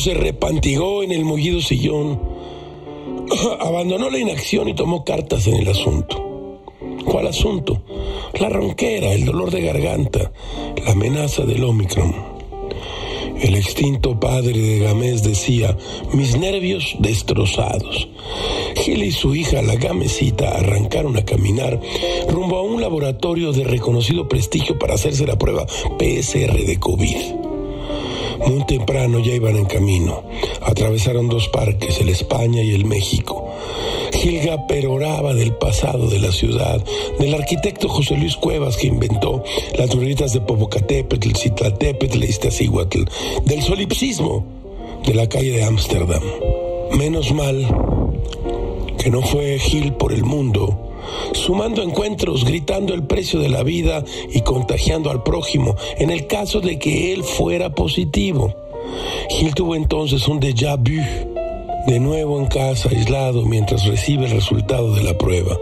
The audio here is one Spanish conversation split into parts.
se repantigó en el mullido sillón, abandonó la inacción y tomó cartas en el asunto. ¿Cuál asunto? La ronquera, el dolor de garganta, la amenaza del Omicron. El extinto padre de Gamés decía, mis nervios destrozados. Gil y su hija, la Gamesita, arrancaron a caminar rumbo a un laboratorio de reconocido prestigio para hacerse la prueba PSR de COVID. Muy temprano ya iban en camino. Atravesaron dos parques, el España y el México. Gilga peroraba del pasado de la ciudad, del arquitecto José Luis Cuevas que inventó las rueditas de Popocatépetl, Citlaltépetl e Iztaccíhuatl, del solipsismo de la calle de Ámsterdam. Menos mal que no fue Gil por el mundo sumando encuentros, gritando el precio de la vida y contagiando al prójimo, en el caso de que él fuera positivo. Gil tuvo entonces un déjà vu, de nuevo en casa, aislado, mientras recibe el resultado de la prueba.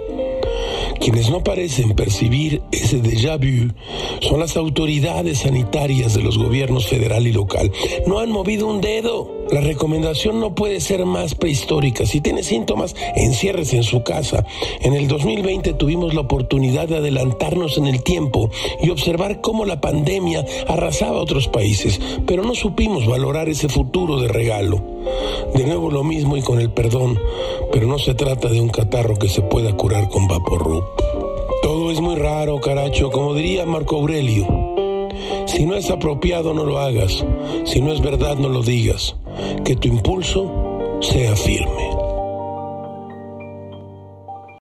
Quienes no parecen percibir ese déjà vu son las autoridades sanitarias de los gobiernos federal y local. No han movido un dedo. La recomendación no puede ser más prehistórica. Si tiene síntomas, enciérrese en su casa. En el 2020 tuvimos la oportunidad de adelantarnos en el tiempo y observar cómo la pandemia arrasaba a otros países, pero no supimos valorar ese futuro de regalo. De nuevo lo mismo y con el perdón, pero no se trata de un catarro que se pueda curar con vaporrup. Todo es muy raro, caracho, como diría Marco Aurelio. Si no es apropiado, no lo hagas. Si no es verdad, no lo digas. Que tu impulso sea firme.